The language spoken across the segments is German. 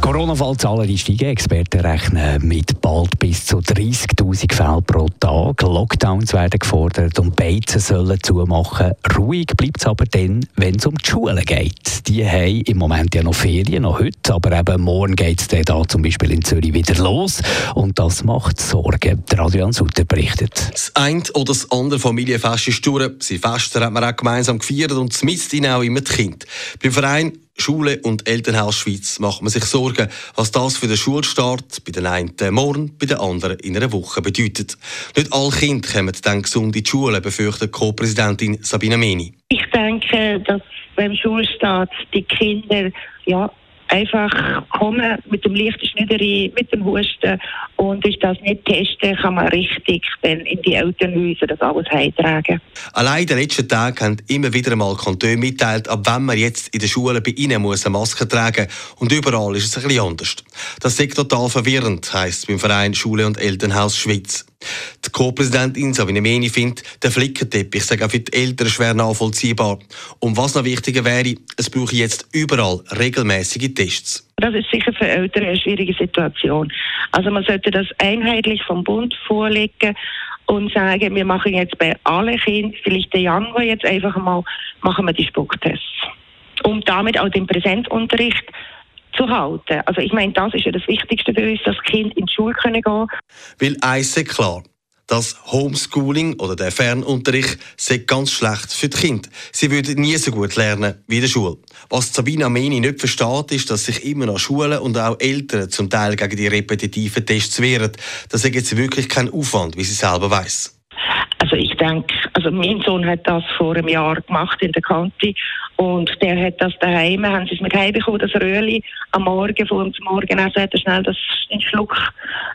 Corona-Fallzahlen steigen. Experten rechnen mit bald bis zu 30.000 Fällen pro Tag. Lockdowns werden gefordert und Beizen sollen zumachen. Ruhig bleibt es aber dann, wenn es um die Schulen geht. Die haben im Moment ja noch Ferien, noch heute, aber eben morgen geht es da zum Beispiel in Zürich wieder los. Und das macht Sorgen. Der Adrian Sutter berichtet. Das eine oder das andere Familienfest ist durch. Sie Feste hat man auch gemeinsam gefeiert und ihnen auch immer die Kinder. Beim Verein Schule und Elternhaus Schweiz macht man sich Sorgen, was das für den Schulstart bei den einen morgen, bei den anderen in einer Woche bedeutet. Nicht alle Kinder kommen dann gesund in die Schule, befürchtet Co-Präsidentin Sabine Meni. Ich denke, dass beim Schulstart die Kinder ja, einfach kommen mit dem leichten Schnüderi, mit dem Husten und ist das nicht testen, kann man richtig dann in die Elternhäuser das alles heimtragen. Allein in den letzten Tagen haben immer wieder einmal Kantone mitteilt, ab wann man jetzt in der Schule bei ihnen muss eine Maske tragen und überall ist es ein bisschen anders. Das ist total verwirrend, heisst es beim Verein Schule und Elternhaus Schweiz. Co-Präsidentin Sabine Meni findet, der Flickenteppich sei auch für die Eltern schwer nachvollziehbar. Und was noch wichtiger wäre, es brauche jetzt überall regelmäßige Tests. Das ist sicher für Eltern eine schwierige Situation. Also man sollte das einheitlich vom Bund vorlegen und sagen, wir machen jetzt bei allen Kindern, vielleicht der Januar jetzt einfach mal, machen wir die Spucktests. Um damit auch den Präsenzunterricht zu halten. Also ich meine, das ist ja das Wichtigste für uns, dass Kinder in die Schule können gehen. Weil eins ist klar, das Homeschooling oder der Fernunterricht sei ganz schlecht für die Kinder. Sie würden nie so gut lernen wie in der Schule. Was Sabina Ameni nicht versteht, ist, dass sich immer noch Schulen und auch Eltern zum Teil gegen die repetitiven Tests wehren. Das ist jetzt wirklich kein Aufwand, wie sie selber weiß. Also denke, also mein Sohn hat das vor einem Jahr gemacht in der Kante und der hat das daheim, haben sie es mit heimbekommen, das Röhrli am Morgen, vor dem Morgenessen hat er schnell das einen Schluck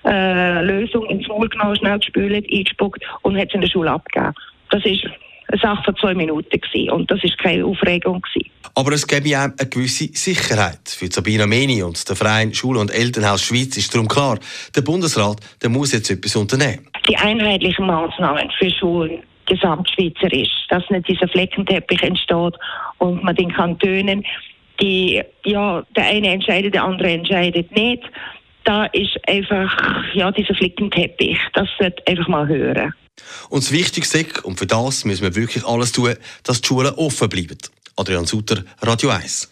äh, Lösung ins Maul genommen, schnell gespült, eingespuckt und hat es in der Schule abgegeben. Das ist eine Sache von zwei Minuten gewesen. und das ist keine Aufregung gewesen. Aber es gäbe auch eine gewisse Sicherheit. Für Sabina Meni und der Verein Schule und Elternhaus Schweiz ist darum klar, der Bundesrat der muss jetzt etwas unternehmen. Die einheitlichen Maßnahmen für Schulen gesamtschweizerisch, dass nicht dieser Fleckenteppich entsteht und man den Kantonen, die, ja, der eine entscheidet, der andere entscheidet nicht. Da ist einfach, ja, dieser Flickenteppich, das sollte einfach mal hören. Und das Wichtigste, und für das müssen wir wirklich alles tun, dass die Schulen offen bleiben. Adrian Sutter, Radio 1.